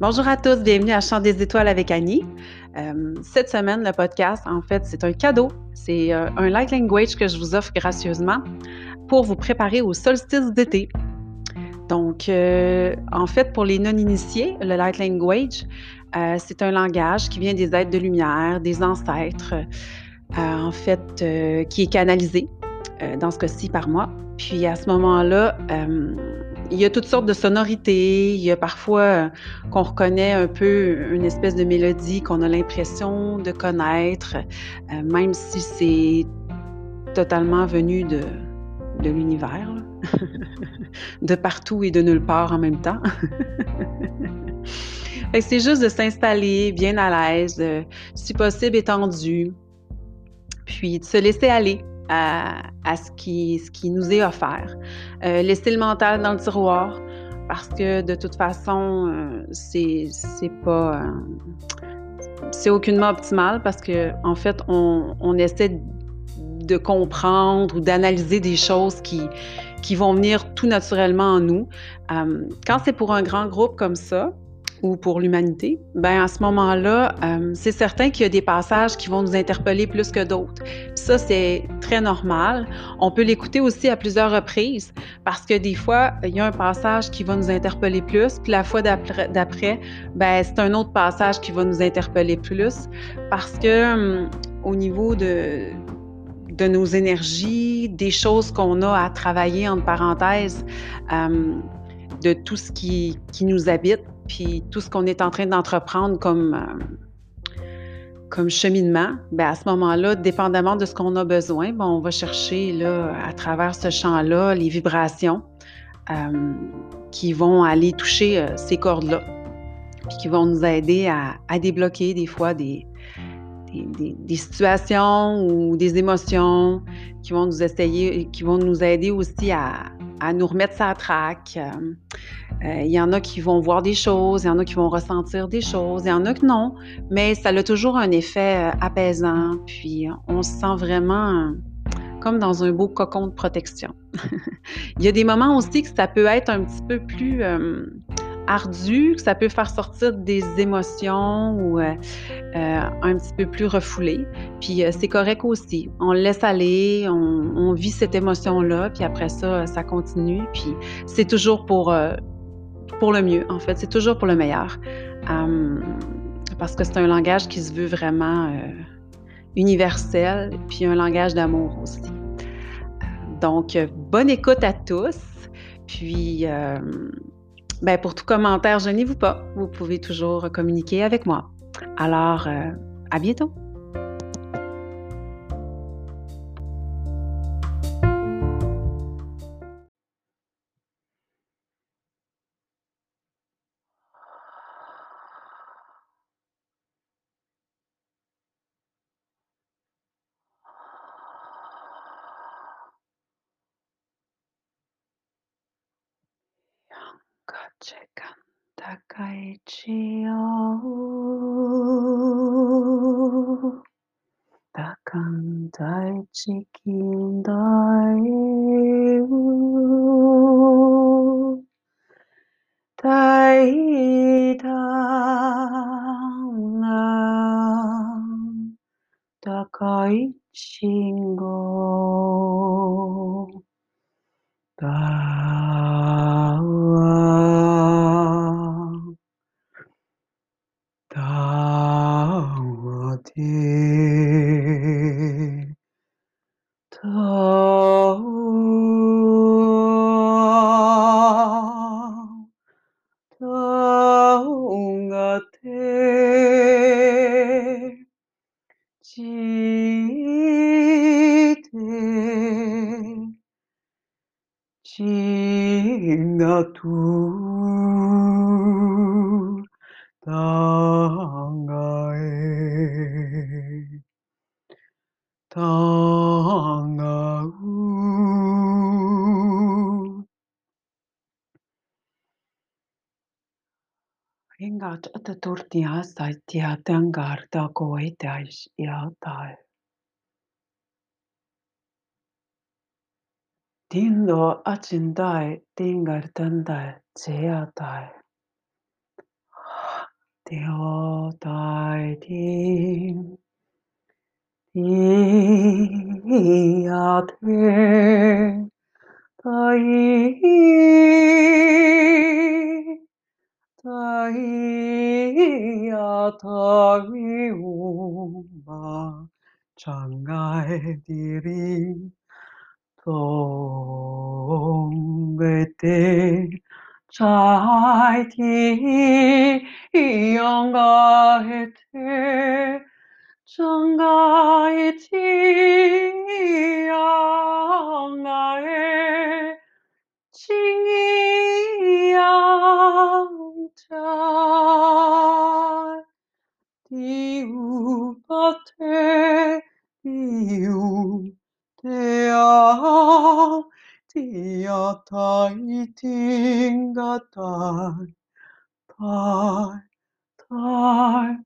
Bonjour à tous, bienvenue à Chant des étoiles avec Annie. Euh, cette semaine, le podcast, en fait, c'est un cadeau. C'est euh, un light language que je vous offre gracieusement pour vous préparer au solstice d'été. Donc, euh, en fait, pour les non-initiés, le light language, c'est un langage qui vient des êtres de lumière, des ancêtres, en fait, qui est canalisé, dans ce cas-ci par moi. Puis à ce moment-là, il y a toutes sortes de sonorités. Il y a parfois euh, qu'on reconnaît un peu une espèce de mélodie qu'on a l'impression de connaître, euh, même si c'est totalement venu de, l'univers, de partout et de nulle part en même temps. c'est juste de s'installer bien à l'aise, euh, si possible étendu, puis de se laisser aller à, ce, qui, ce qui nous est offert. Euh, laisser le mental dans le tiroir parce que de toute façon, euh, c'est pas. Euh, c'est aucunement optimal parce que en fait, on, on essaie de comprendre ou d'analyser des choses qui, qui vont venir tout naturellement en nous. quand c'est pour un grand groupe comme ça, ou pour l'humanité, ben à ce moment-là, euh, c'est certain qu'il y a des passages qui vont nous interpeller plus que d'autres. Ça, c'est très normal. On peut l'écouter aussi à plusieurs reprises parce que des fois, il y a un passage qui va nous interpeller plus, puis la fois d'après, ben c'est un autre passage qui va nous interpeller plus parce que hum, au niveau de de nos énergies, des choses qu'on a à travailler, entre parenthèses, hum, de tout ce qui, qui nous habite, puis tout ce qu'on est en train d'entreprendre comme, euh, comme cheminement, bien à ce moment-là, dépendamment de ce qu'on a besoin, ben, on va chercher là, à travers ce champ-là les vibrations euh, qui vont aller toucher euh, ces cordes-là, puis qui vont nous aider à, débloquer des fois des, des, situations ou des émotions qui vont nous essayer, qui vont nous aider aussi à, à nous remettre sa traque. Euh, il y en a qui vont voir des choses, il y en a qui vont ressentir des choses, il y en a que non, mais ça a toujours un effet euh, apaisant, puis on se sent vraiment euh, comme dans un beau cocon de protection. il y a des moments aussi que ça peut être un petit peu plus ardu, que ça peut faire sortir des émotions ou un petit peu plus refoulé. Puis c'est correct aussi. On laisse aller, on, vit cette émotion-là, puis après ça, ça continue. Puis c'est toujours pour pour le mieux, en fait. C'est toujours pour le meilleur. Hum, parce que c'est un langage qui se veut vraiment euh, universel, puis un langage d'amour aussi. Donc, bonne écoute à tous. Puis, euh, ben, pour tout commentaire, gênez-vous pas. Vous pouvez toujours communiquer avec moi. Alors, euh, à bientôt. Takan daichi kindai Tai turtia saitia tangar ta koetais iatai. Tindo acindai tingar tandai ceatai. Theo tai tim Ia te tai 타이야 타위우마 장가에디리 동베테 자이티 영가에테 장가에티 영가에 칭이야. Diu pate, diu dea, dia tai tinga tai, tai, tai,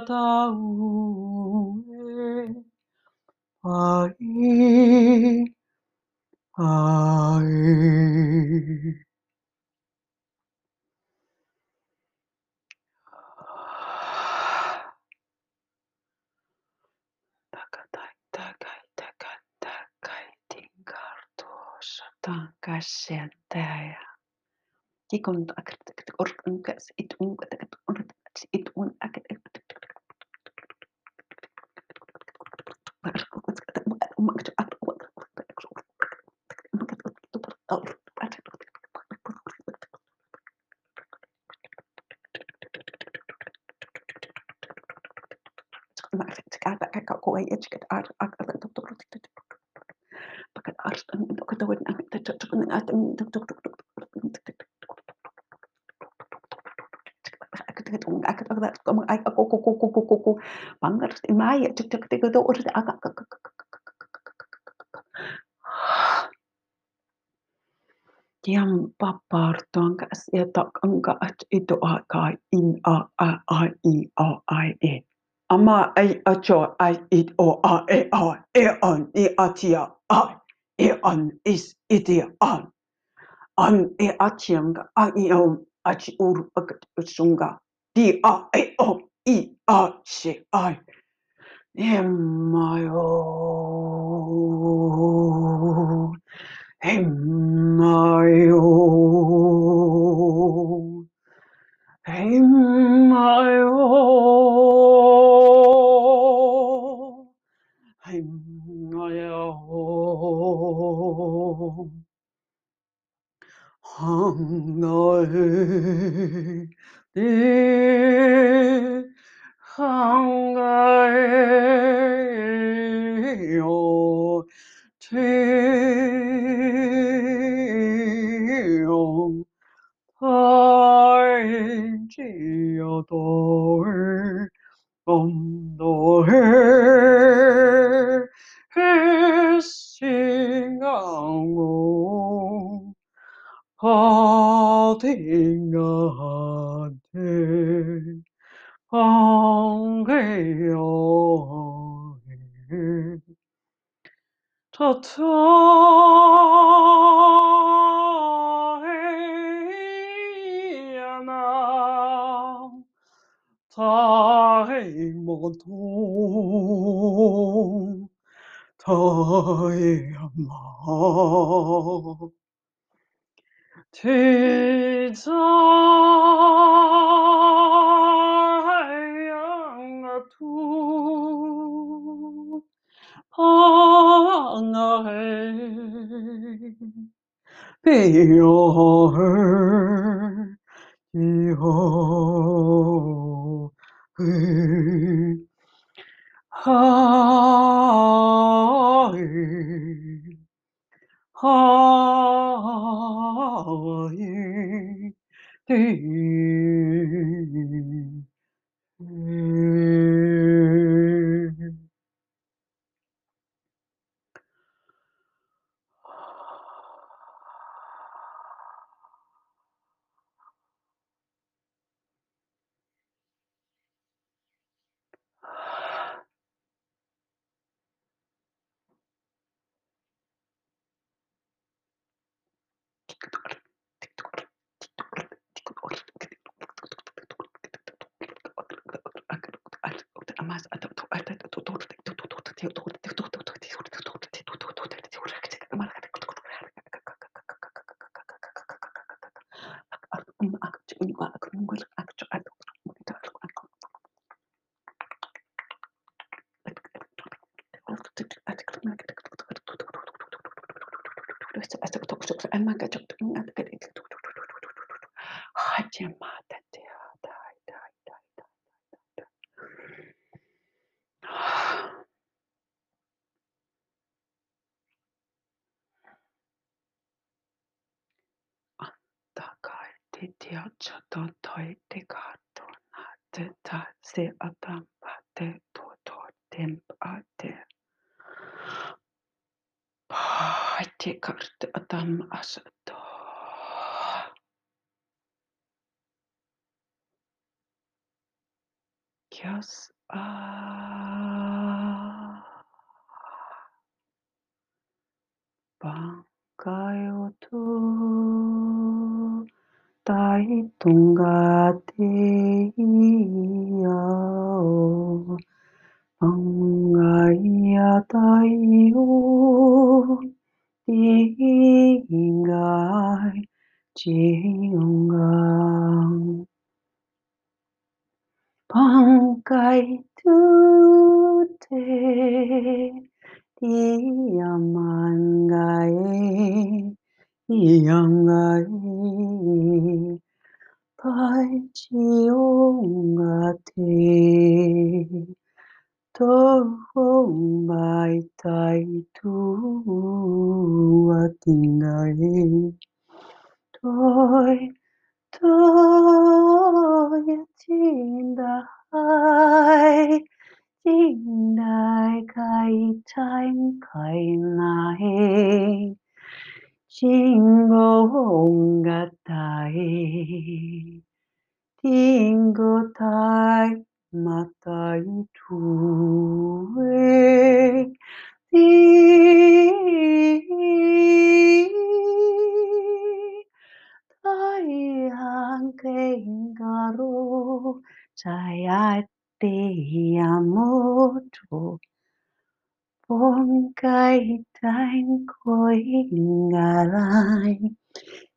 ta ue ai ai otetaan käs sieltä ja kikunta it un it un it un fakat arkalan tok tok tok tok fakat arkalan tok tok tok tok tok tok tok tok Pangarsti mä ja tyttök teko tuosta Tiam papartuan kas ja takanka at itu aika in a a a i a a e. Ama ai a cho ai it o a e a e an i a tia a e an is itia an. An e a tianga a i om a chi uru akat usunga. Di a e o i a se ai. Emma o. Emma o. nor hear his sing on parting a day on the Ta-ta. 毛，提早养儿，啊。啊，雨的雨。Hadi ma. Ta se atam pa te to to tem pa te te atam kias a Bangkayo tu tai te 应该怎样放？开注定，一样难改，一样难挨，白痴用到底。mai tai thu tình ngày tôi thôi tình đại tin đại khai tranh khai lại chính ngôn gạt tai tin ngô tai Matain itue ti tai hankein karo chayate yamoto ponkai tain koingalain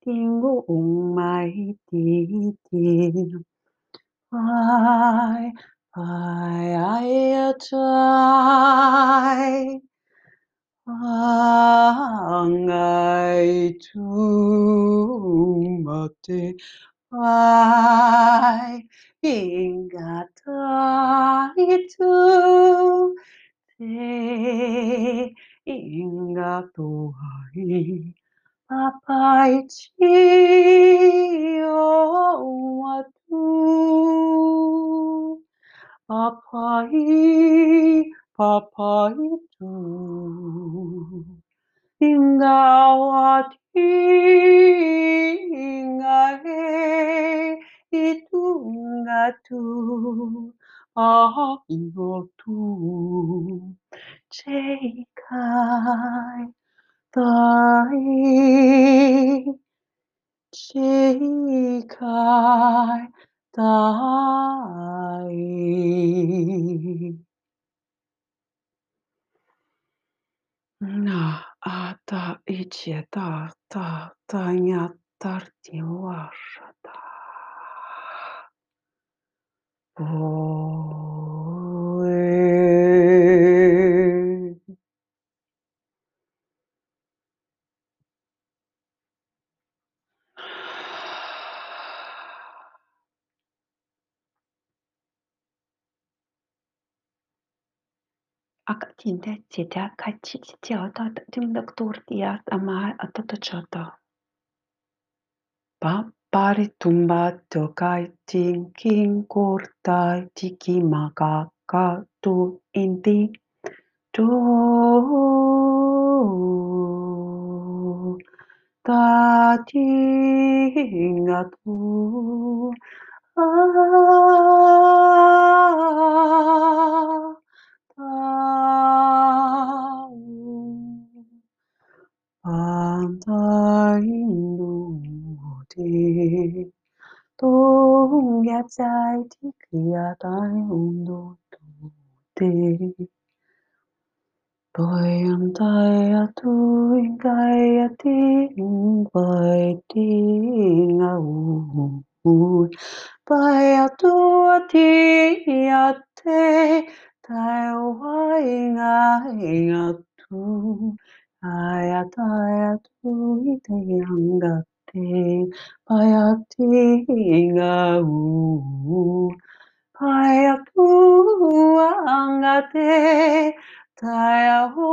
Tiếng ngô tai mà tai thu Tai hang keng garu Chai ate amoto Bongkai tang koi ngalai Chia chai ching batai Bungai Tingatu Tai ate tiangau tai batai itu cho ani chikingate tingu mai ti ti ai ai ai chai Angai tu mate ai ingata itu eh? 기둥아두 어이오두 제이카이 다이 제이카이 다이 나 아다 이치다 다 다냐 tarti varšata. Tita kachi tiota tim doktor tiat ama atata chata. Pa pari tumba tokai tinking kurtai tiki makaka tu inti. Tu. Tatingatu ah, Antainduti 东亚在天涯大云朵朵地白云带呀朵云带呀顶白天呀呜呜呜白呀带呀朵天呀带带回来呀土哎呀太呀土一定很好 nga u Pai a tu anga te Tai a ho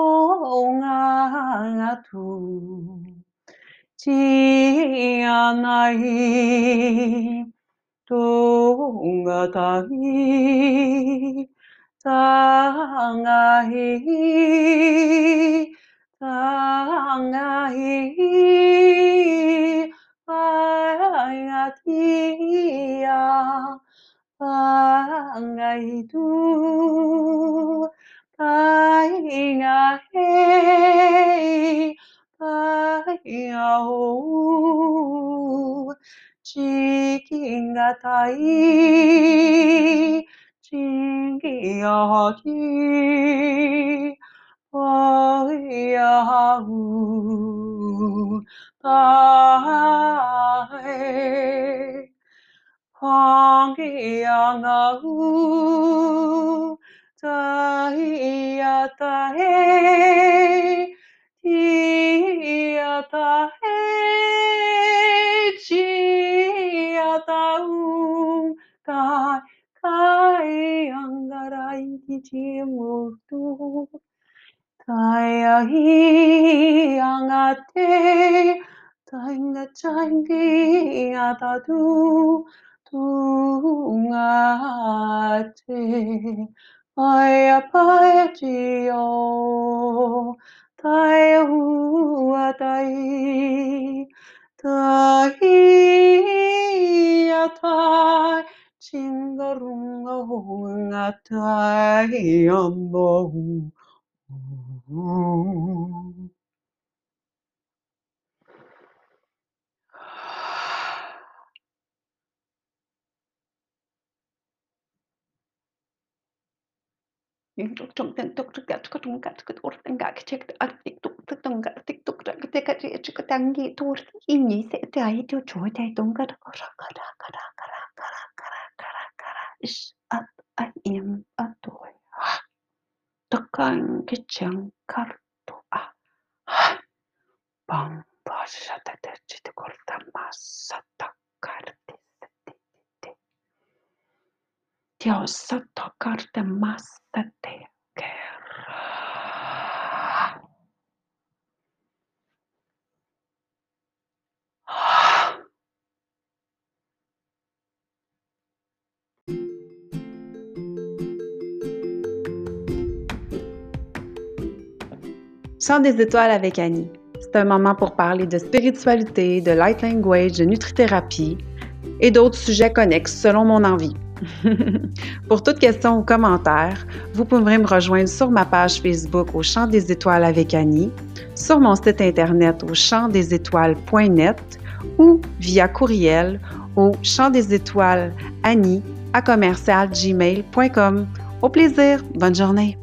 nga nga tu Ti Tunga tahi Tangahi 啊呀咿，啊呀咿呀，啊呀咿嘟，啊咿呀嘿，啊呀哦，只听他谈，真叫绝。Paiahu Tae Hongiangahu Taia tae Tia tae Chia taung Kai kai anggarai kichimutu Kaya hi angate Tainga changi atatu tungate. Aya paya chio Tai hua tai Tai atai Chingarunga hunga basha karttua. Pampa sisältä tietysti kortamassa takartissa. Ja osa takartamassa tekee. Chant des étoiles avec Annie. C'est un moment pour parler de spiritualité, de light language, de nutrithérapie et d'autres sujets connexes selon mon envie. pour toute question ou commentaire, vous pourrez me rejoindre sur ma page Facebook au Chant des étoiles avec Annie, sur mon site internet au chantdesétoiles.net ou via courriel au chant des étoiles Annie à commercial Au plaisir, bonne journée!